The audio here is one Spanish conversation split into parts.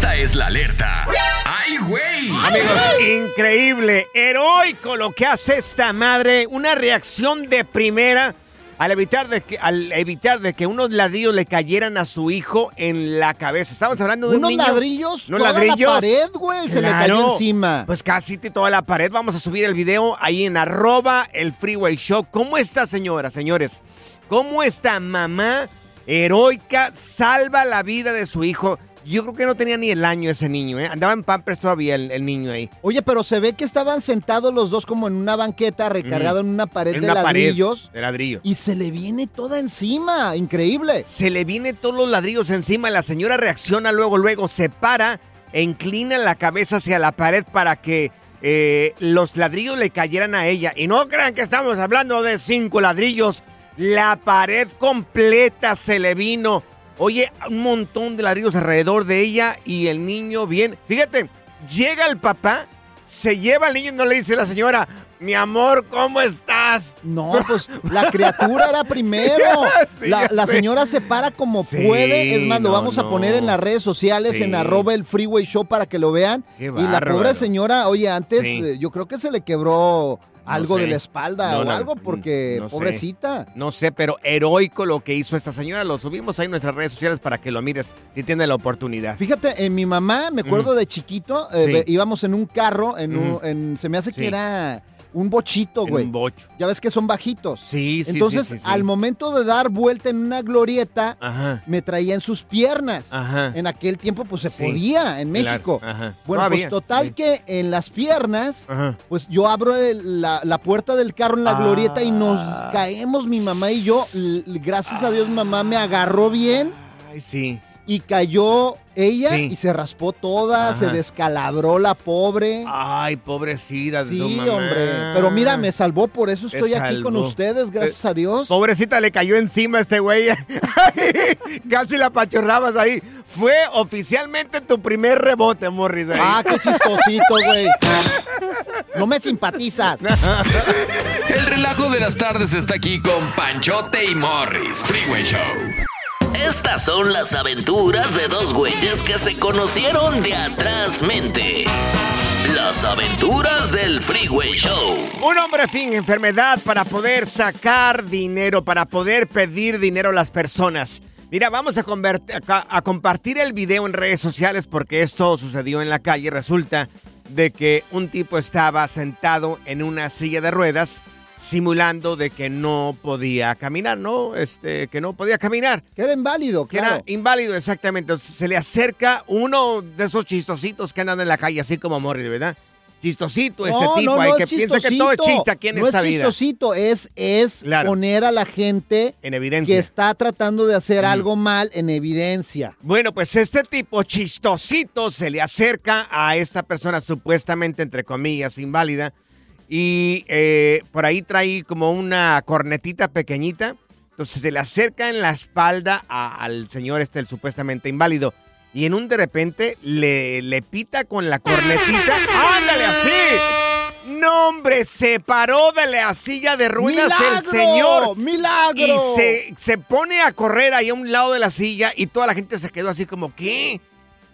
Esta es la alerta. ¡Ay, güey! Amigos, increíble, heroico lo que hace esta madre. Una reacción de primera al evitar de que, al evitar de que unos ladrillos le cayeran a su hijo en la cabeza. Estamos hablando de un Unos niño- ladrillos, unos toda ladrillos. la pared, güey, se le cayó encima. Pues casi toda la pared. Vamos a subir el video ahí en arroba el freeway show. ¿Cómo está, señora, señores? ¿Cómo esta mamá heroica salva la vida de su hijo? Yo creo que no tenía ni el año ese niño, ¿eh? Andaba en Pampers todavía el, el niño ahí. Oye, pero se ve que estaban sentados los dos como en una banqueta recargado en una pared En de una pared ladrillos. de ladrillo. Y se le viene toda encima. Increíble. Se le viene todos los ladrillos encima. La señora reacciona luego, luego se para e inclina la cabeza hacia la pared para que eh, los ladrillos le cayeran a ella. Y no crean que estamos hablando de cinco ladrillos. La pared completa se le vino. Oye, un montón de ladrillos alrededor de ella y el niño bien. Fíjate, llega el papá, se lleva al niño y no le dice la señora, mi amor, ¿cómo estás? No, pues la criatura era primero. Sí, la, la señora se para como Sí, puede. Es más, lo no, vamos a poner en las redes sociales, Sí. en arroba el freeway show para que lo vean. Qué y la pobre señora, oye, antes eh, yo creo que se le quebró algo sé. de la espalda No, o no, algo porque no sé. pobrecita. No sé, pero heroico lo que hizo esta señora. Lo subimos ahí en nuestras redes sociales para que lo mires si tienes la oportunidad. Fíjate, en mi mamá, me acuerdo de chiquito, eh, Sí. íbamos en un carro, en, un- en- se me hace que era un bochito, güey. un bocho. Ya ves que son bajitos. Sí, sí, Entonces, sí, sí, sí. al momento de dar vuelta en una glorieta, Ajá. me traía en sus piernas. Ajá. En aquel tiempo, pues se podía en México. Claro, ajá. Bueno, Todavía, pues total que en las piernas, Ajá. pues yo abro el- la, la puerta del carro en la Ah. glorieta y nos caemos mi mamá y yo. Gracias a Dios, mamá me agarró bien Ay, sí. Y cayó ella Sí. y se raspó toda, se descalabró la pobre. Ay, pobrecita de tu Sí, mamá. hombre. Pero mira, me salvó, por eso estoy aquí con ustedes, gracias Eh, a Dios. Pobrecita le cayó encima a este güey. Casi la pachorrabas ahí. Fue oficialmente tu primer rebote, Morris. ahí. Ah, qué chistosito, güey. No me simpatizas. El relajo de las tardes está aquí con Panchote y Morris. Freeway Show. Estas son las aventuras de dos güeyes que se conocieron de atrás mente. Las aventuras del Freeway Show. Un hombre fin enfermedad para poder sacar dinero, para poder pedir dinero a las personas. Mira, vamos a, a compartir el video en redes sociales porque esto sucedió en la calle. Resulta de que un tipo estaba sentado en una silla de ruedas simulando de que no podía caminar, ¿no? Este, que no podía caminar. Que era inválido, Que era inválido, exactamente. Entonces, se le acerca uno de esos chistositos que andan en la calle, así como Morris, ¿verdad? Chistosito este No, tipo no, ahí no que es piensa que todo es chiste aquí en no esta es vida. chistosito, es, es Claro. poner a la gente En evidencia. que está tratando de hacer algo mal en evidencia. Bueno, pues este tipo chistosito se le acerca a esta persona supuestamente, entre comillas, inválida. Y eh, por ahí trae como una cornetita pequeñita. Entonces se le acerca en la espalda a- al señor este, el supuestamente inválido. Y en un de repente le, le pita con la cornetita. ¡Ándale así! No, hombre, se paró de la silla de ruinas el ¡Milagro! señor. ¡Milagro! Y se, se pone a correr ahí a un lado de la silla y toda la gente se quedó así como, ¿qué?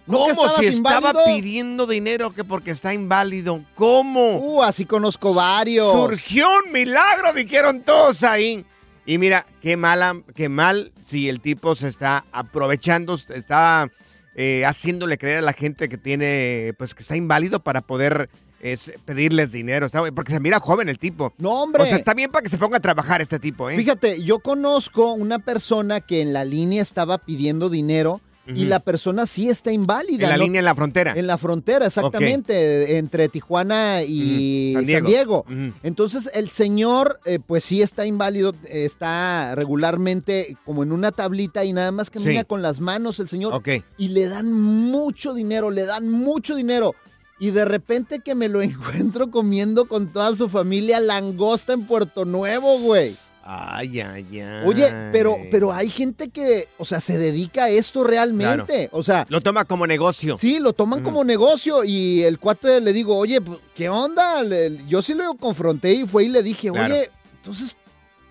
¿No que ¿Cómo si estaba inválido? pidiendo dinero que porque está inválido? ¿Cómo? Uh, así conozco varios. Surgió un milagro, dijeron todos ahí. Y mira, qué mala, qué mal si el tipo se está aprovechando, está eh, haciéndole creer a la gente que tiene, pues que está inválido para poder es, pedirles dinero, está- porque se mira joven el tipo. No, hombre. O sea, está bien para que se ponga a trabajar este tipo, ¿eh? Fíjate, yo conozco una persona que en la línea estaba pidiendo dinero y la persona sí está inválida. en la ¿no? línea en la frontera. En la frontera, exactamente, entre Tijuana y San San Diego. Entonces, el señor, eh, pues sí está inválido, está regularmente como en una tablita y nada más camina Sí. con las manos el señor. Ok. Y le dan mucho dinero, le dan mucho dinero. Y de repente que me lo encuentro comiendo con toda su familia langosta en Puerto Nuevo, güey. Ay, ay, ay. Oye, pero, pero hay gente que, o sea, se dedica a esto realmente. O sea, Lo toma como negocio. sí, lo toman como negocio y el cuate le digo, oye, pues, ¿qué onda? Le- yo sí lo confronté y fue y le dije, Claro. oye, entonces,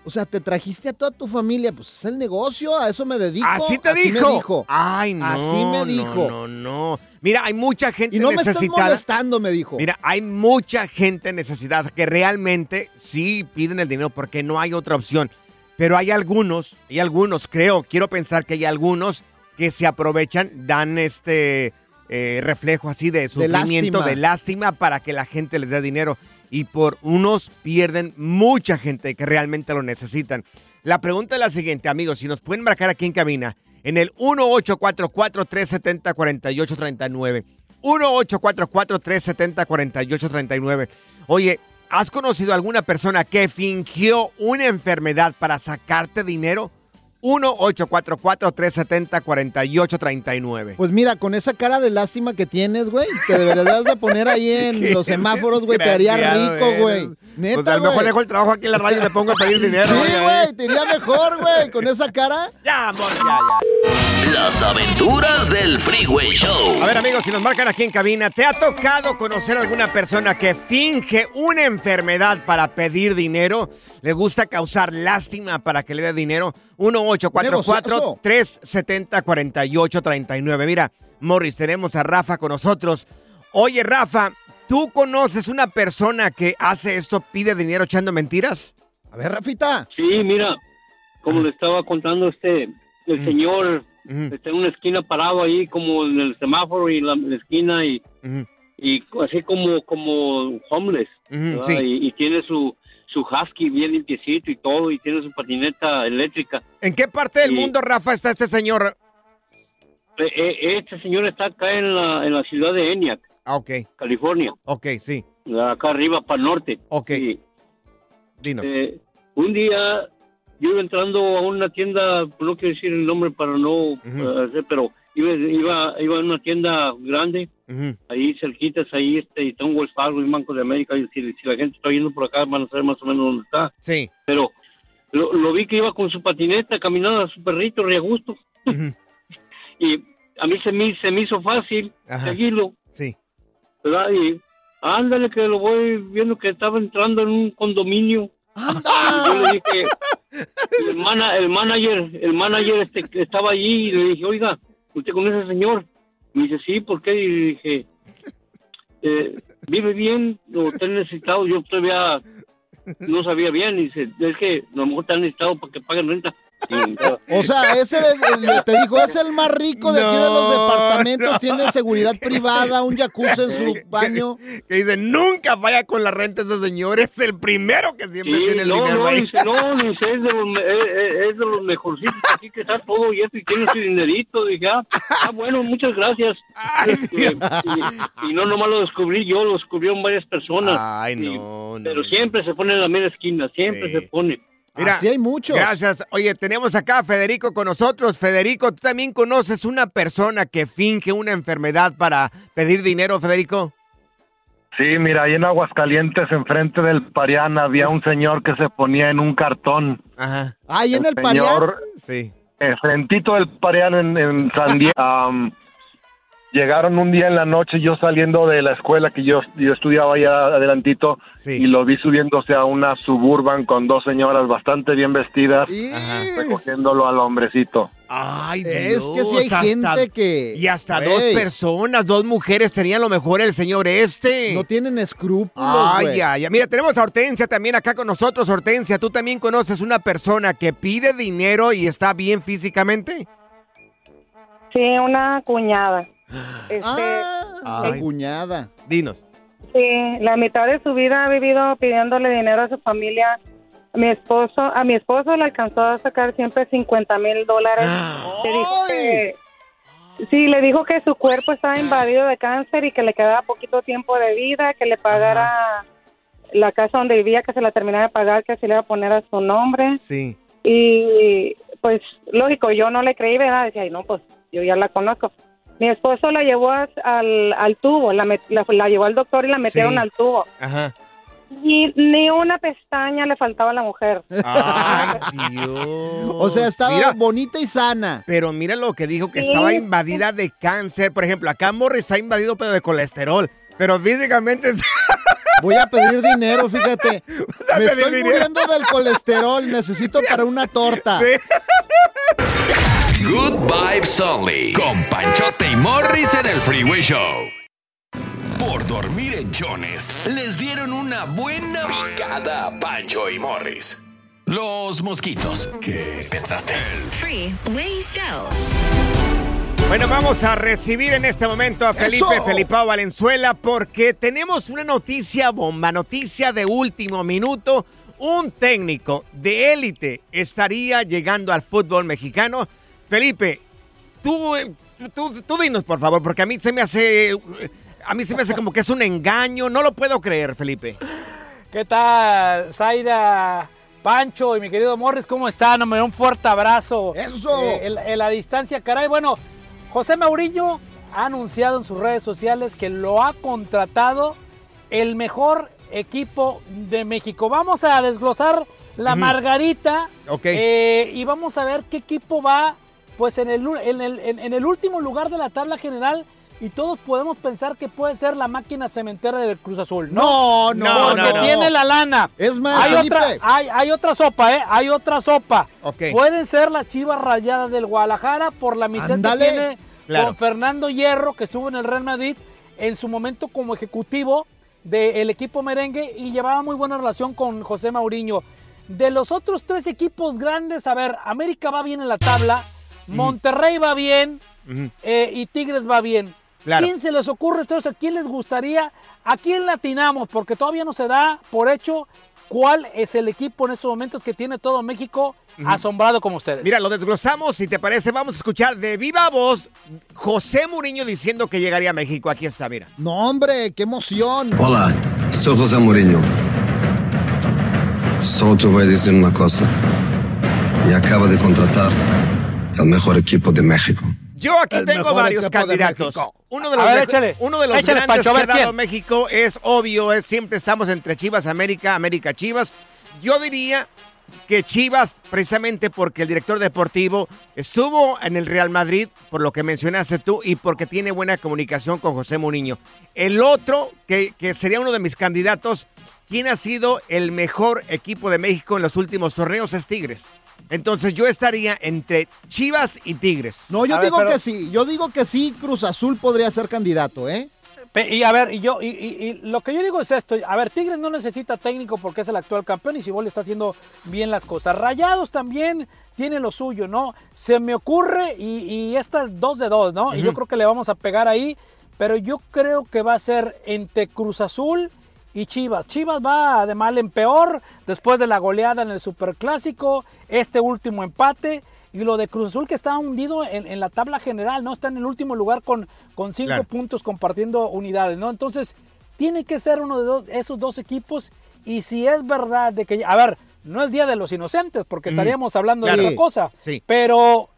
o sea, te trajiste a toda tu familia, pues es el negocio, a eso me dedico. Así te dijo. dijo. Ay, no. Así me no, dijo. No, no, Mira, hay mucha gente Y no me estás necesitada. molestando, me dijo. Mira, hay mucha gente en necesidad que realmente sí piden el dinero porque no hay otra opción. Pero hay algunos, hay algunos, creo, quiero pensar que hay algunos que se aprovechan, dan este eh, reflejo así de sufrimiento, lástima. de lástima para que la gente les dé dinero. Y por unos pierden mucha gente que realmente lo necesitan. La pregunta es la siguiente, amigos, si nos pueden marcar aquí en cabina, en el 1844-370-4839. 1-844-370-4839. Oye, ¿has conocido alguna persona que fingió una enfermedad para sacarte dinero? 1-844-370-4839. Pues mira, con esa cara de lástima que tienes, güey, te deberías de poner ahí en los semáforos, güey, te haría rico, güey. Neta, Pues a lo mejor dejo el trabajo aquí en la radio y le pongo a pedir dinero. Sí, güey, ¿eh? te iría mejor, güey, con esa cara. Ya, amor, ya, ya. Las aventuras del Freeway Show. A ver, amigos, si nos marcan aquí en cabina, ¿te ha tocado conocer a alguna persona que finge una enfermedad para pedir dinero? ¿Le gusta causar lástima para que le dé dinero? 1-844-370-4839. Mira, Morris, tenemos a Rafa con nosotros. Oye, Rafa, ¿tú conoces una persona que hace esto, pide dinero echando mentiras? A ver, Rafita. Sí, mira, como le estaba contando este, el señor Ujú, está en una esquina parado ahí como en el semáforo y la, la esquina y, ujú, y así como como homeless sí. y, y tiene su su husky bien limpiecito y todo y tiene su patineta eléctrica. ¿En qué parte del mundo, Rafa, está este señor? Eh, eh, este señor está acá en la en la ciudad de Eniac Ah, ok, California. Ok, sí, acá arriba para el norte. Ok, Y, dinos. eh, un día yo iba entrando a una tienda, no quiero decir el nombre para no hacer, pero iba, iba, iba a una tienda grande, Ahí cerquitas, ahí este, y tengo Wells Fargo y Banco de América, y si, si la gente está yendo por acá van a saber más o menos dónde está, Sí, pero lo, lo vi que iba con su patineta caminando a su perrito, re a gusto, ujú, y a mí se me, se me hizo fácil Ajá. seguirlo, sí. ¿verdad? Y ándale que lo voy viendo que estaba entrando en un condominio. Y yo le dije, el, mana- el manager, el manager este, que estaba allí y le dije, oiga, ¿usted con ese señor? Me dice, sí, ¿por qué? Y dije, eh, ¿vive bien o está necesitado? Yo todavía no sabía bien. Y dice, es que a lo mejor está necesitado para que paguen renta. Y, O sea, ese el- el- te dijo, es el más rico de aquí de los departamentos, no. tiene seguridad privada, un jacuzzi en su baño. Que dice, nunca vaya con la renta ese señor, es el primero que siempre Sí, tiene el no, dinero no, ahí. dice, no, dice, es de los, eh, eh, es de los mejorcitos aquí que está todo y eso, y tiene su dinerito. Dije, ah, ah, bueno, muchas gracias. Ay, Este, y, y no nomás lo descubrí yo, lo descubrieron varias personas. Ay, Y- no, no. Pero siempre se pone en la media esquina, siempre Sí. se pone. Mira, Así hay muchos. Gracias. Oye, tenemos acá a Federico con nosotros. Federico, ¿tú también conoces una persona que finge una enfermedad para pedir dinero, Federico? Sí, mira, ahí en Aguascalientes, enfrente del Parián, había un señor que se ponía en un cartón. Ajá, Ahí en el señor, Parián. sí. eh, frentito del Parián en, en San Diego. llegaron un día en la noche, yo saliendo de la escuela que yo, yo estudiaba allá adelantito, Sí. y lo vi subiéndose a una suburban con dos señoras bastante bien vestidas, recogiéndolo al hombrecito. Ay, Es que Dios, sí hay hasta- gente que... Y hasta dos personas, dos mujeres tenían lo mejor el señor este. No tienen escrúpulos, Ay, güey. ay, ay. Mira, tenemos a Hortensia también acá con nosotros. Hortensia, ¿tú también conoces una persona que pide dinero y está bien físicamente? Sí, una cuñada. Este, Ah, la cuñada. Dinos. Sí, la mitad de su vida ha vivido pidiéndole dinero a su familia. Mi esposo, a mi esposo le alcanzó a sacar siempre 50 mil dólares. Le dijo que, sí, le dijo que su cuerpo estaba invadido de cáncer y que le quedaba poquito tiempo de vida, que le pagara la casa donde vivía, que se la terminara de pagar, que se le iba a poner a su nombre. Sí. Y pues lógico, yo no le creí, ¿verdad? Decía, ay, no, pues yo ya la conozco. Mi esposo la llevó al, al tubo, la, met- la, la llevó al doctor y la metieron Sí. al tubo. Ajá. Y ni una pestaña le faltaba a la mujer. Ay, Dios. O sea, estaba Mira, bonita y sana. pero mira lo que dijo, que Sí. estaba invadida de cáncer. Por ejemplo, acá Morris está invadido pero de colesterol. Pero físicamente... Voy a pedir dinero, fíjate. Me estoy dinero. muriendo del colesterol. Necesito para una torta. Good Vibes Only. Con Panchote y Morris en el Freeway Show. Por dormir en Jones, les dieron una buena picada a Pancho y Morris. Los mosquitos. ¿Qué pensaste? Freeway Show. Bueno, vamos a recibir en este momento a Felipe ¡Eso! Felipao Valenzuela porque tenemos una noticia bomba, noticia de último minuto. Un técnico de élite estaría llegando al fútbol mexicano. Felipe, tú, eh, tú, tú dinos por favor, porque a mí se me hace, a mí se me hace como que es un engaño. No lo puedo creer, Felipe. ¿Qué tal, Zaida, Pancho y mi querido Morris? ¿Cómo están? Hombre, un fuerte abrazo. ¡Eso! Eh, en, en la distancia, caray. Bueno, José Mauriño ha anunciado en sus redes sociales que lo ha contratado el mejor equipo de México. Vamos a desglosar la margarita Ok. eh, y vamos a ver qué equipo va pues en el, en, el, en- el último lugar de la tabla general y todos podemos pensar que puede ser la máquina cementera del Cruz Azul. No, No, no, porque no. tiene la lana. Es más, hay Felipe. otra, hay, hay otra sopa, ¿eh? Hay otra sopa. Ok. Pueden ser las chivas rayadas del Guadalajara por la amistad que tiene Claro. con Fernando Hierro, que estuvo en el Real Madrid en su momento como ejecutivo del equipo merengue y llevaba muy buena relación con José Mauriño. De los otros tres equipos grandes, a ver, América va bien en la tabla, Monterrey va bien eh, y Tigres va bien. Claro. ¿Quién se les ocurre ustedes? ¿A quién les gustaría? ¿A quién latinamos? Porque todavía no se da por hecho cuál es el equipo en estos momentos que tiene todo México asombrado como ustedes. Mira, lo desglosamos, si te parece, vamos a escuchar de viva voz José Mourinho diciendo que llegaría a México. Aquí está, mira. No, hombre, qué emoción. Olá, sou José Mourinho. Só te voy a decir una cosa. Y acaba de contratar el mejor equipo de México. Yo aquí El tengo varios de candidatos. Uno de los, ver, mejo- échale. uno de los Échale, grandes Pancho, que ver, ha dado ¿quién? México es obvio, es, siempre estamos entre Chivas América, América Chivas. Yo diría que Chivas, precisamente porque el director deportivo estuvo en el Real Madrid, por lo que mencionaste tú, y porque tiene buena comunicación con José Mourinho. El otro, que, que sería uno de mis candidatos, ¿quién ha sido el mejor equipo de México en los últimos torneos? Es Tigres. Entonces yo estaría entre Chivas y Tigres. No, yo A ver, digo pero- que sí. Yo digo que sí, Cruz Azul podría ser candidato, ¿eh? Y a ver, y yo, y, y- y lo que yo digo es esto, a ver, Tigres no necesita técnico porque es el actual campeón y Siboldi está haciendo bien las cosas. Rayados también tiene lo suyo, ¿no? Se me ocurre y, y esta dos de dos, ¿no? Y yo creo que le vamos a pegar ahí, pero yo creo que va a ser entre Cruz Azul y Chivas. Chivas va de mal en peor después de la goleada en el Superclásico, este último empate. Y lo de Cruz Azul que está hundido en, en la tabla general, ¿no? Está en el último lugar con, con cinco Claro. puntos compartiendo unidades, ¿no? Entonces, tiene que ser uno de dos- esos dos equipos. Y si es verdad de que, a ver, no es Día de los Inocentes, porque estaríamos hablando Claro. de otra cosa. Sí. Pero,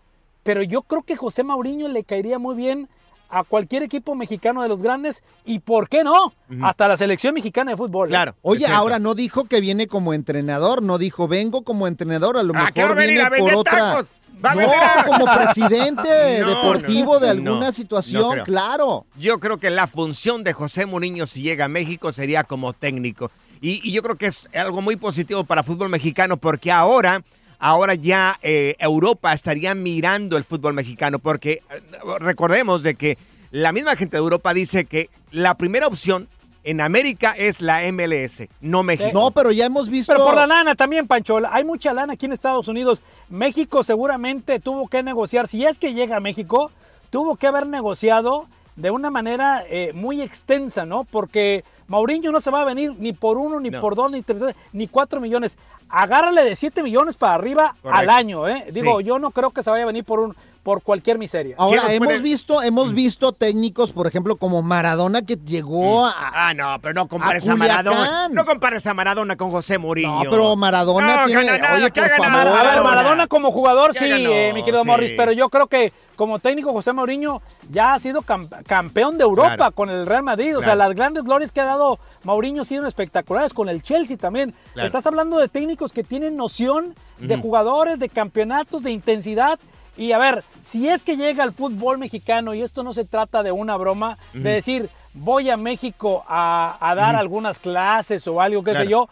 pero yo creo que José Mauriño le caería muy bien a cualquier equipo mexicano de los grandes. Y por qué no, hasta la selección mexicana de fútbol. ¿eh? Claro. Oye, ahora no dijo que viene como entrenador, no dijo vengo como entrenador, a lo Ah, ¿qué va a mejor venir viene a por otra. tacos? ¿Va a no, a- como presidente No, deportivo no, de alguna no situación, claro. Yo creo que la función de José Mourinho si llega a México sería como técnico. Y, y yo creo que es algo muy positivo para el fútbol mexicano porque ahora, ahora ya eh, Europa estaría mirando el fútbol mexicano porque eh, recordemos de que la misma gente de Europa dice que la primera opción en América es la MLS, no México. No, pero ya hemos visto. Pero por la lana también, Pancho. Hay mucha lana aquí en Estados Unidos. México seguramente tuvo que negociar. Si es que llega a México, tuvo que haber negociado de una manera eh, muy extensa, ¿no? Porque Mauriño no se va a venir ni por uno, ni No. por dos, ni tres, ni cuatro millones. Agárrale de siete millones para arriba Correcto. al año, ¿eh? Digo, Sí. yo no creo que se vaya a venir por un, por cualquier miseria. Ahora, hemos puede- visto, hemos visto técnicos, por ejemplo, como Maradona, que llegó a... Ah, no, pero no compares A a, Maradona. No compares a Maradona con José Mourinho. No, pero Maradona No, tiene... nada, Oye, ¿qué por favor. A ver, Maradona. Como jugador, Ya sí, ganó, eh, mi querido sí. Morris, pero yo creo que como técnico José Mourinho ya ha sido cam- campeón de Europa Claro. con el Real Madrid. O sea, las grandes glorias que ha dado Mourinho han sido espectaculares, con el Chelsea también. Claro. Estás hablando de técnicos que tienen noción de jugadores, de campeonatos, de intensidad. Y a ver, si es que llega al fútbol mexicano, y esto no se trata de una broma, de decir, voy a México a, a dar algunas clases o algo, qué Claro. sé yo,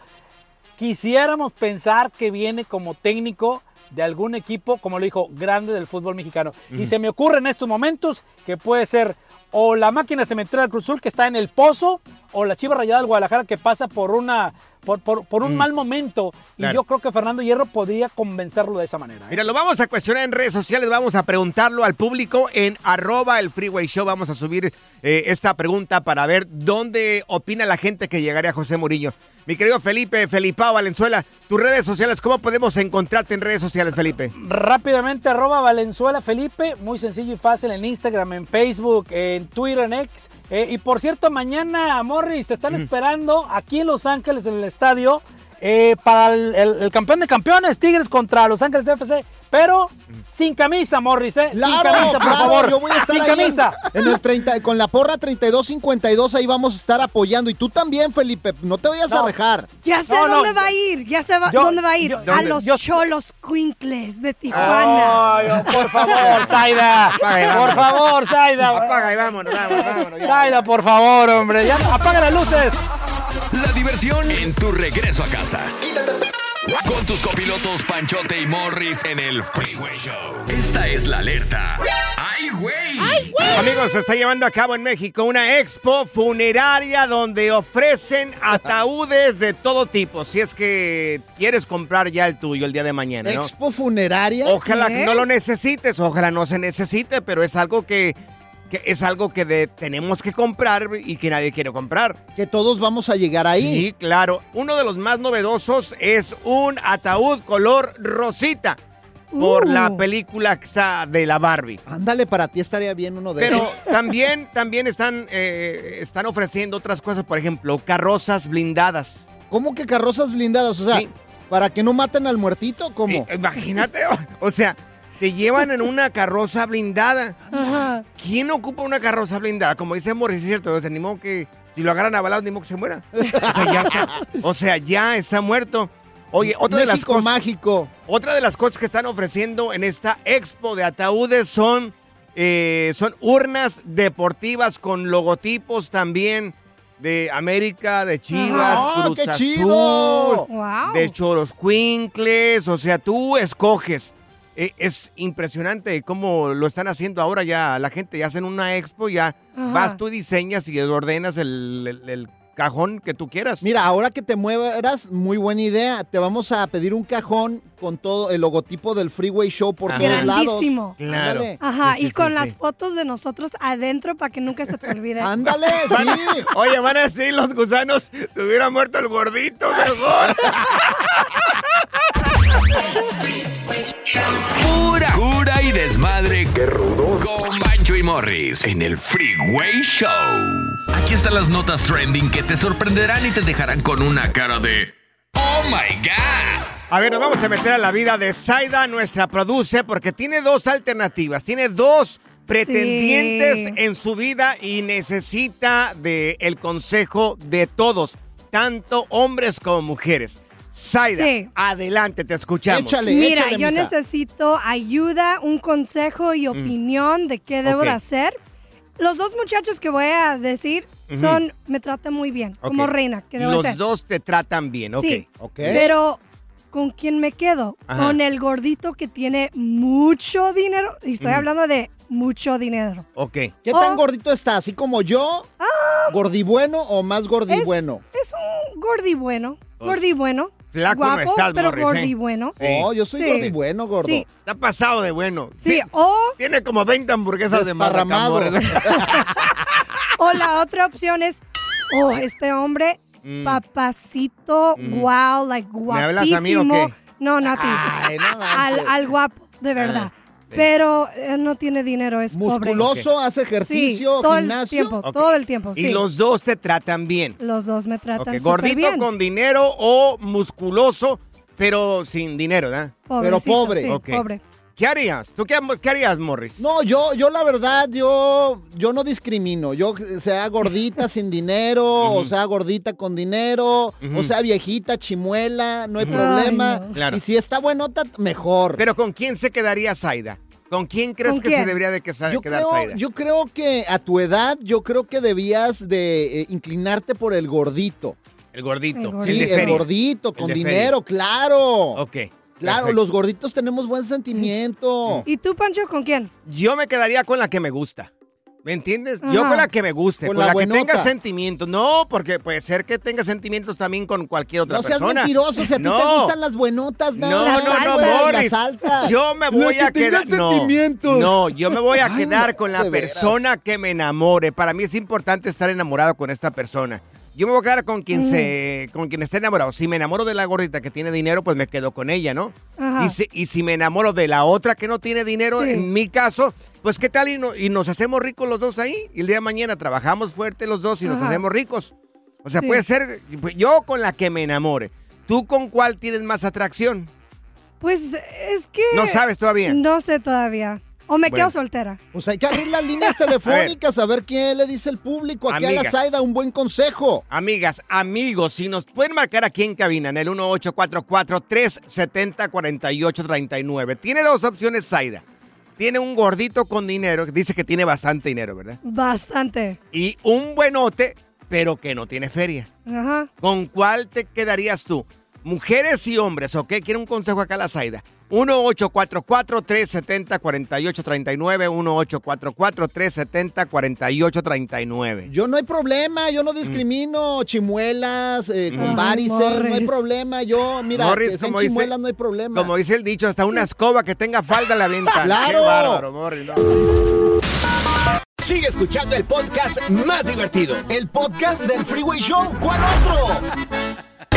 quisiéramos pensar que viene como técnico de algún equipo, como lo dijo, grande del fútbol mexicano. Y se me ocurre en estos momentos que puede ser o la máquina cementera del Cruz Azul que está en el pozo, o la Chiva Rayada del Guadalajara que pasa por una por, por- por un mal momento. Y Claro. yo creo que Fernando Hierro podría convencerlo de esa manera. ¿eh? Mira, lo vamos a cuestionar en redes sociales, vamos a preguntarlo al público en arroba el Freeway Show. Vamos a subir eh, esta pregunta para ver dónde opina la gente que llegaría a José Murillo. Mi querido Felipe, Felipao Valenzuela, tus redes sociales, ¿cómo podemos encontrarte en redes sociales, Felipe? Rápidamente, arroba Valenzuela Felipe, muy sencillo y fácil en Instagram, en Facebook, en Twitter, en X. Eh, y por cierto, mañana, Morris, te están esperando aquí en Los Ángeles, en el estadio, eh, para el, el- el campeón de campeones, Tigres contra Los Ángeles FC, pero sin camisa, Morris, ¿eh? sin camisa, por claro, favor. yo voy a estar sin camisa. En, en el 30, con la porra 3252, ahí vamos a estar apoyando. Y tú también, Felipe, no te vayas No. a rejar. Ya sé No, dónde va a ir, ya sé yo- dónde va a ir. yo- a los Yo- cholos Quinkles de Tijuana. Oh, por favor, Zaida. Por favor, Zaida. Apaga y vámonos, vámonos, vámonos. Zaida, por favor, hombre. Ya, apaga las luces. La diversión en tu regreso a casa. Con tus copilotos Panchote y Morris en el Freeway Show. Esta es la alerta. ¡Ay, güey! Amigos, se está llevando a cabo en México una expo funeraria donde ofrecen ataúdes de todo tipo. Si es que quieres comprar ya el tuyo el día de mañana, ¿no? Expo funeraria. Ojalá ¿Qué? que no lo necesites, ojalá no se necesite, pero es algo que, que es algo que de- tenemos que comprar y que nadie quiere comprar. Que todos vamos a llegar ahí. Sí, claro. Uno de los más novedosos es un ataúd color rosita por Uh. la película que está de la Barbie. Ándale, para ti estaría bien uno de Pero esos. también, también están, eh, están ofreciendo otras cosas, por ejemplo, carrozas blindadas. ¿Cómo que carrozas blindadas? O sea, Sí. ¿para que no maten al muertito? ¿Cómo? Imagínate, o sea, te llevan en una carroza blindada. Ajá. ¿Quién ocupa una carroza blindada? Como dice Morris, es cierto, o sea, ni modo que si lo agarran a balados, ni modo que se muera. O sea, ya está, o sea, ya está muerto. Oye, otra de las cosas, mágico. otra de las cosas que están ofreciendo en esta expo de ataúdes son, eh, son urnas deportivas con logotipos también de América, de Chivas, Ah, Cruz qué Azul. Wow. de Choros Quincles, o sea, tú escoges. Eh, es impresionante cómo lo están haciendo ahora ya la gente, ya hacen una expo, ya Ajá. vas tú diseñas y ordenas el, el- el cajón que tú quieras. Mira, ahora que te muevas, muy buena idea. Te vamos a pedir un cajón con todo el logotipo del Freeway Show por Ajá. todos lados. Grandísimo. Claro. Ándale. Ajá, Sí, sí, y con sí, las fotos de nosotros adentro para que nunca se te olvide. Ándale, sí. Oye, van a decir los gusanos, se hubiera muerto el gordito mejor. Pura cura y desmadre. ¡Qué rudos! Con Bancho y Morris en el Freeway Show. Aquí están las notas trending que te sorprenderán y te dejarán con una cara de ¡Oh my God! A ver, nos vamos a meter a la vida de Zaida, nuestra produce, porque tiene dos alternativas, tiene dos pretendientes Sí. en su vida y necesita de el consejo de todos, tanto hombres como mujeres. Zaida, Sí. adelante, te escuchamos. Échale. Mira, échale, yo mija. necesito ayuda, un consejo y opinión de qué debo de hacer. Los dos muchachos que voy a decir son, me tratan muy bien, como reina, que debo Los dos te tratan bien, ok. Sí. Ok. Pero, ¿con quién me quedo? Ajá. Con el gordito que tiene mucho dinero. Y estoy hablando de mucho dinero. Ok. ¿Qué tan Oh. gordito está? ¿Así como yo? ¿Gordibueno o más gordibueno? Es, es un gordi bueno. Gordi bueno. flaco no guapo, estás, pero Morris, ¿eh? gordi bueno. Sí. Oh, yo soy Sí. gordibueno, gordo. Sí. Está pasado de bueno. Sí, o, Tiene como 20 hamburguesas de. Morris. o la otra opción es, oh, este hombre, Mm. papacito, wow, like ¿Me hablas a mí o guapísimo. qué? No, no a ti. Ay, no al, al guapo, de verdad. Pero eh, no tiene dinero, es pobre. Musculoso, hace Sí, ejercicio, todo gimnasio. el tiempo, Ok. todo el tiempo, sí. Y los dos te tratan bien. Los dos me tratan Ok, súper Gordito bien. con dinero o musculoso, pero sin dinero, ¿verdad? Pobrecito, pobre. sí, Ok. pobre. ¿Qué harías? ¿Tú qué, qué harías, Morris? No, yo, yo la verdad, yo, yo no discrimino. Yo sea gordita sin dinero, o sea gordita con dinero, o sea viejita, chimuela, no hay problema. Ay, no. Claro. Y si está buenota, mejor. Pero ¿con quién se quedaría Zaida? ¿Con quién crees ¿Con que quién? se debería de que- Yo quedar creo, Zaida? yo creo que a tu edad, yo creo que debías de eh, inclinarte por el gordito. El gordito. El Sí, de el, gordito, El con feria. dinero, claro. Ok. Claro, perfecto. los gorditos tenemos buen sentimiento. ¿Y tú, Pancho, con quién? Yo me quedaría con la que me gusta. ¿Me entiendes? Yo con la que me guste, Con con, la la, que tenga sentimientos. No, porque puede ser que tenga sentimientos también con cualquier otra No seas persona. mentiroso, si a ti te No. gustan las buenotas, No, nada. no, no, Morris. Las altas. Yo me La voy que a quedar. No, sentimientos. no, yo me voy a Ay, quedar con la veras. persona que me enamore. Para mí es importante estar enamorado con esta persona. Yo me voy a quedar con quien Mm. se, con quien esté enamorado. Si me enamoro de la gordita que tiene dinero, pues me quedo con ella, ¿no? Ajá. Y si, y si me enamoro de la otra que no tiene dinero, Sí. en mi caso, pues qué tal y, no- y nos hacemos ricos los dos ahí. Y el día de mañana trabajamos fuerte los dos y nos hacemos ricos. O sea, Sí. puede ser pues, yo con la que me enamore. ¿Tú con cuál tienes más atracción? Pues es que... No sabes todavía. No sé todavía. O me Bueno. quedo soltera. Pues hay que abrir las líneas telefónicas a ver qué le dice el público. Aquí a la Amigas. Zaida un buen consejo. Amigas, amigos, si nos pueden marcar aquí en cabina en el 1844-370-4839. Tiene dos opciones, Zaida. Tiene un gordito con dinero, que dice que tiene bastante dinero, ¿verdad? Bastante. Y un buenote, pero que no tiene feria. Ajá. ¿Con cuál te quedarías tú? Mujeres y hombres, ¿ok? Quiero un consejo acá a la Zaida. 1844-370-4839. 1844-370-4839. Yo no hay problema, yo no discrimino chimuelas, eh, con Ay, varices, no hay problema. Yo, mira, Morris, que sean como dice- chimuelas no hay problema. Como dice el dicho, hasta una escoba que tenga falda la venta. ¡Claro! ¡Qué bárbaro, Morris! no. Sigue escuchando el podcast más divertido. El podcast del Freeway Show, ¿cuál otro?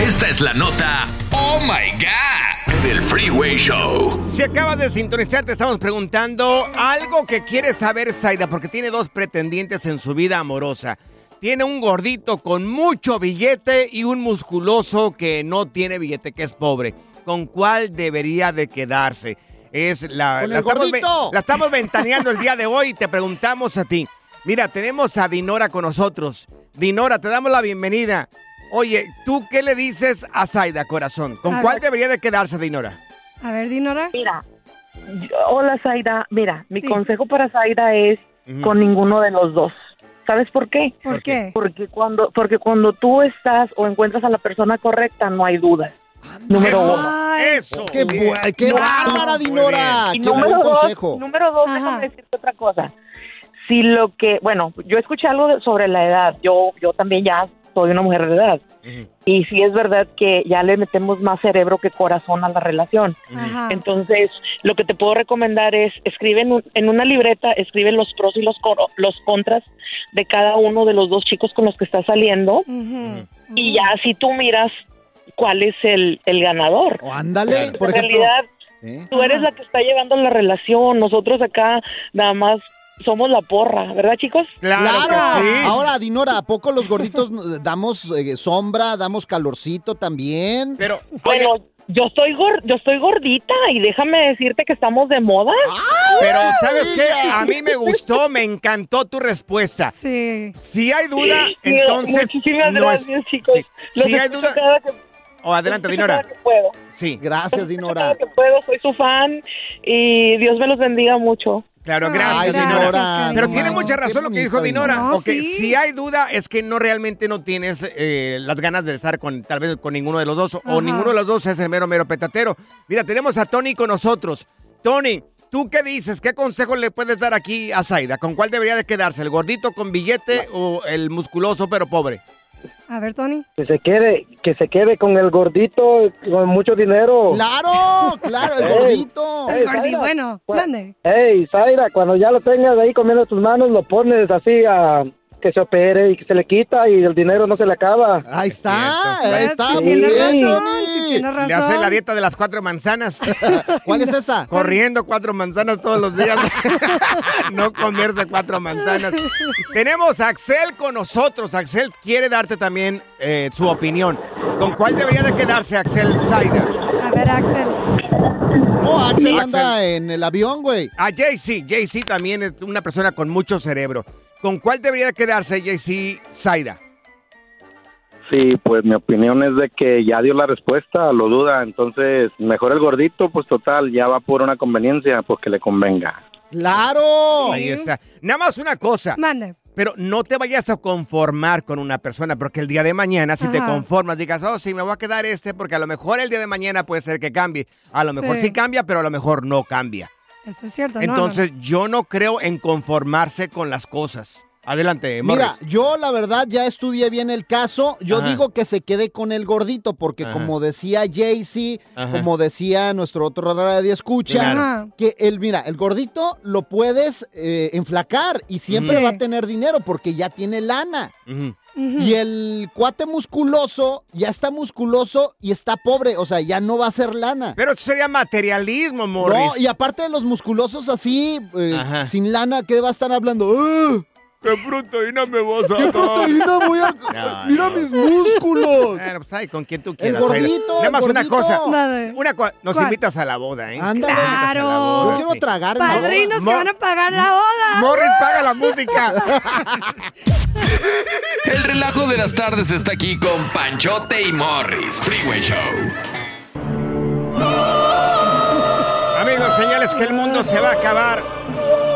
Esta es la nota Oh My God del Freeway Show. Si acabas de sintonizar, te estamos preguntando algo que quiere saber Zaida, porque tiene dos pretendientes en su vida amorosa. Tiene un gordito con mucho billete y un musculoso que no tiene billete, que es pobre. ¿Con cuál debería de quedarse? Es la, Con la el estamos, gordito. la estamos ventaneando el día de hoy y te preguntamos a ti. Mira, tenemos a Dinora con nosotros. Dinora, te damos la bienvenida. Oye, ¿tú qué le dices a Zaida, corazón? ¿Con A cuál ver. debería de quedarse, Dinora? A ver, Dinora. Mira, yo- hola Zaida. Mira, mi Sí. consejo para Zaida es con ninguno de los dos. ¿Sabes por qué? ¿Por, ¿Por qué? Porque cuando, porque cuando tú estás o encuentras a la persona correcta, no hay dudas. Número Eso, uno. Eso. ¡Qué, qué No, bárbara, Dinora! Y ¡Qué número buen dos, consejo! número dos, Ajá. déjame decirte otra cosa. Si lo que, bueno, yo escuché algo sobre la edad. Yo, yo también ya soy una mujer de edad. Y sí es verdad que ya le metemos más cerebro que corazón a la relación. Entonces, lo que te puedo recomendar es escribe en, un- en una libreta, escribe los pros y los, coro- los contras de cada uno de los dos chicos con los que estás saliendo y ya así tú miras cuál es el, el ganador. O ándale, por en ejemplo. realidad, ¿eh? tú eres la que está llevando la relación. Nosotros acá nada más somos la porra, ¿verdad, chicos? Claro, ¡Claro! que sí. Ahora, Dinora, ¿a poco los gorditos damos eh, sombra, damos calorcito también? Pero, Bueno, oye, yo estoy gor- yo estoy gordita y déjame decirte que estamos de moda. pero ¿sabes qué? A mí me gustó, me encantó tu respuesta. Sí. Si hay duda, Sí, entonces muchísimas no es- gracias, chicos. sí. Los Si hay duda, que- oh, adelante, Dinora. cada que puedo. Sí, Gracias, Dinora. Cada que puedo, soy su fan y Dios me los bendiga mucho. Claro, gracias, Ay, Dinora. Pero no tiene mucha razón lo que dijo Dinora. No, Ok, sí. si hay duda es que no realmente no tienes eh, las ganas de estar con tal vez con ninguno de los dos o ninguno de los dos es el mero mero petatero. Mira, tenemos a Tony con nosotros. Tony, ¿tú qué dices? ¿Qué consejo le puedes dar aquí a Zaida? ¿Con cuál debería de quedarse? ¿El gordito con billete o el musculoso pero pobre? A ver, Tony. Que se quede, que se quede con el gordito con mucho dinero. ¡Claro! ¡Claro, el gordito! Ey, El gordi, Zaira, bueno, mande. Ey, Zaira, cuando ya lo tengas ahí comiendo tus manos, lo pones así a, que se opere y que se le quita y el dinero no se le acaba. Ahí está, ahí está. Sí, tiene bien, razón, sí, tiene razón. Le hace la dieta de las cuatro manzanas. ¿Cuál es esa? Corriendo cuatro manzanas todos los días. no comerse cuatro manzanas. Tenemos a Axel con nosotros. Axel quiere darte también eh, su opinión. ¿Con cuál debería de quedarse Axel Zaida? A ver, Axel. Oh, Axel Axel. anda en el avión, güey. A JC. JC también es una persona con mucho cerebro. ¿Con cuál debería de quedarse JC Zaida? Sí, pues mi opinión es de que ya dio la respuesta, lo duda, entonces mejor el gordito, pues total, ya va por una conveniencia, pues que le convenga. ¡Claro! Ahí está. Nada más una cosa. Mande. Pero no te vayas a conformar con una persona, porque el día de mañana, si te conformas, digas, oh, sí, me voy a quedar este, porque a lo mejor el día de mañana puede ser que cambie. A lo mejor sí, Sí. cambia, pero a lo mejor no cambia. Eso es cierto. no, no, Entonces, yo no creo en conformarse con las cosas. Adelante, Mira, Morris. yo la verdad ya estudié bien el caso. Yo Ajá. digo que se quede con el gordito, porque Ajá. como decía Jaycee, Ajá. como decía nuestro otro radio escucha, Claro. Ajá. que el, mira, el gordito lo puedes eh, enflacar y siempre va a tener dinero porque ya tiene lana. Y el cuate musculoso ya está musculoso y está pobre, o sea, ya no va a ser lana. Pero eso sería materialismo, Morris. No, y aparte de los musculosos así, eh, sin lana, ¿qué va a estar hablando? ¡Ah! ¿Qué proteína me vas a ¿Qué proteína voy a...? No, ¡Mira no. mis músculos! Bueno, pues ay, con quien tú El quieras. Zaida. gordito, Nada el más una cosa. Madre. Una cosa. Nos ¿Cuál? invitas a la boda, ¿eh? Ándale. Claro. boda, Yo quiero sí. tragar Padrinos que van a pagar la boda. Morris, paga la música. El relajo de las tardes está aquí con Panchote y Morris. Freeway Show. Amigos, señales que el mundo se va a acabar.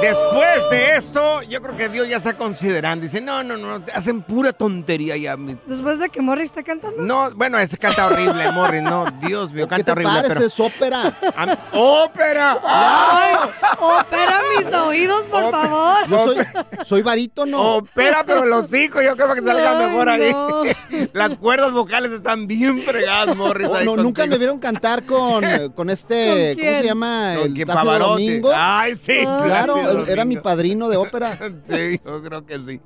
Después de esto, yo creo que Dios ya está considerando. Dice, no, no, no, hacen pura tontería ya. Después de que Morris está cantando. No, bueno, ese canta horrible, Morris, no, Dios mío, ¿Qué canta te horrible. parece? pero- Es ópera. Am- ¡Ópera! Ay, opera mis oídos, por Opera. favor. Yo soy, soy barítono. Opera, pero los hijos, yo creo que salga Ay, mejor ahí. no. Las cuerdas vocales están bien fregadas, Morris. Oh, no, nunca me vieron cantar con, con este, ¿Con ¿cómo se ay Con El Pavarotti. Domingo. Ay, sí, Claro, Era mi padrino de ópera. Sí, yo creo que sí.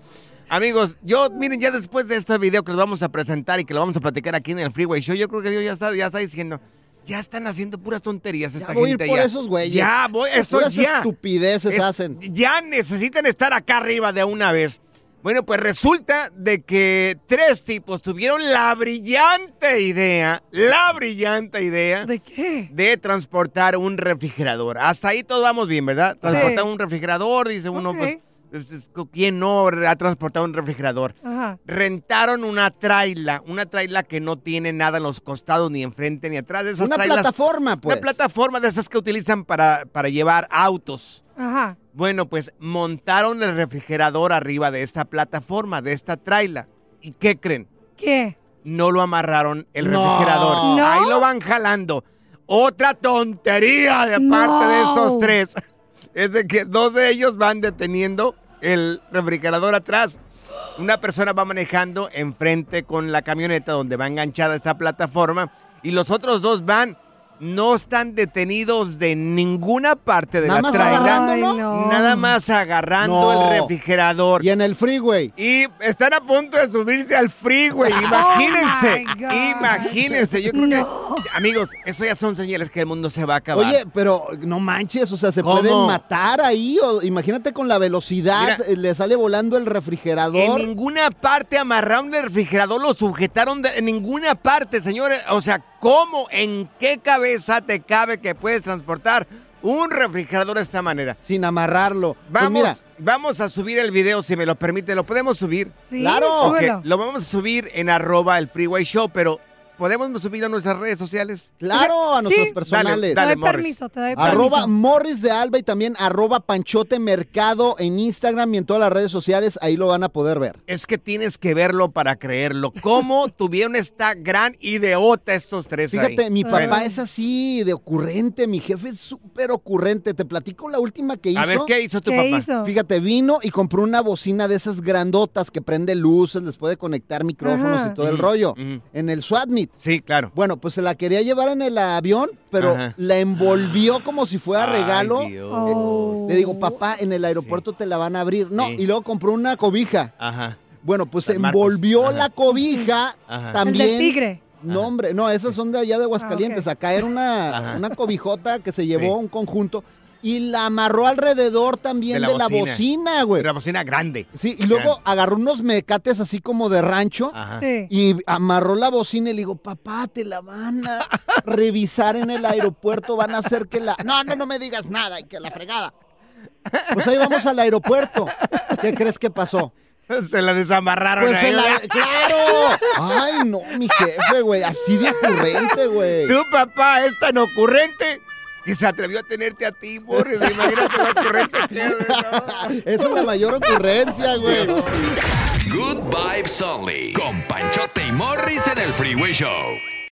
Amigos, yo, miren, ya después de este video que les vamos a presentar y que lo vamos a platicar aquí en el Freeway Show, yo creo que Dios ya está, ya está diciendo, ya están haciendo puras tonterías esta Ya voy a ir gente. por ya. esos güeyes. Ya, voy, esto Puras ya. estupideces Es- hacen. Ya necesitan estar acá arriba de una vez. Bueno, pues resulta de que tres tipos tuvieron la brillante idea, la brillante idea ¿De qué? de transportar un refrigerador. Hasta ahí todos vamos bien, ¿verdad? Transportar un refrigerador, dice uno, pues, pues, ¿quién no ha transportado un refrigerador? Ajá. Rentaron una traila, una traila que no tiene nada en los costados, ni enfrente, ni atrás. Esas Una trailas- plataforma, pues. Una plataforma de esas que utilizan para, para llevar autos. Ajá. Bueno, pues montaron el refrigerador arriba de esta plataforma, de esta traila. ¿Y qué creen? ¿Qué? No lo amarraron el No. refrigerador. ¿No? Ahí lo van jalando. Otra tontería de No. parte de estos tres. Es de que dos de ellos van deteniendo el refrigerador atrás. Una persona va manejando enfrente con la camioneta donde va enganchada esa plataforma y los otros dos van no están detenidos de ninguna parte de Nada la más traila. Ay, no. Nada más agarrando No. el refrigerador. Y en el freeway. Y están a punto de subirse al freeway. Imagínense. Oh my God. imagínense. Yo creo No. que, amigos, eso ya son señales que el mundo se va a acabar. Oye, pero no manches, o sea, se ¿Cómo? pueden matar ahí. O, imagínate con la velocidad, Mira. eh, le sale volando el refrigerador. en ninguna parte amarraron el refrigerador, lo sujetaron de- en ninguna parte, señores. O sea, ¿cómo, en qué cabeza te cabe que puedes transportar un refrigerador de esta manera? Sin amarrarlo. Pues Vamos, mira, vamos a subir el video, si me lo permite. ¿Lo podemos subir? Sí, Claro. Lo vamos a subir en arroba el Freeway Show, pero ¿podemos subir a nuestras redes sociales? claro, a Sí. nuestros personales. Te Dale, doy Morris. permiso, te doy Arroba permiso. Morris de Alba y también arroba Panchote Mercado en Instagram y en todas las redes sociales. Ahí lo van a poder ver. Es que tienes que verlo para creerlo. ¿Cómo tuvieron esta gran ideota estos tres ahí? Fíjate, mi Bueno, papá es así de ocurrente, mi jefe es súper ocurrente. Te platico la última que hizo. A ver, ¿qué hizo tu ¿Qué papá? hizo? Fíjate, vino y compró una bocina de esas grandotas que prende luces, les puede conectar micrófonos Ajá. y todo el rollo. En el SWAT Meet. Sí, claro. Bueno, pues se la quería llevar en el avión, pero Ajá. la envolvió como si fuera Ay, regalo. Dios. Oh. Le digo, papá, en el aeropuerto te la van a abrir. No, Sí. y luego compró una cobija. Ajá. Bueno, pues Marcos. envolvió Ajá. la cobija Ajá. también. El del tigre. No, hombre, no, esas son de allá de Aguascalientes. Ah, ok. Acá era una, una cobijota que se llevó Sí. un conjunto y la amarró alrededor también de la, bocina, güey. Una bocina grande. Sí, y luego agarró unos mecates así como de rancho Ajá. Sí. y amarró la bocina y le digo, papá, te la van a revisar en el aeropuerto, van a hacer que la... No, no, no me digas nada y que la fregada. Pues ahí vamos al aeropuerto. ¿Qué crees que pasó? Se la desamarraron Pues a se la... ¡Claro! Ay, no, mi jefe, güey, así de ocurrente, güey. Tu papá es tan ocurrente que se atrevió a tenerte a ti, Morris. Imagínate lo ocurrente que es, Esa es la mayor ocurrencia, güey. Good Vibes Only. Con Panchote y Morris en el Freeway Show.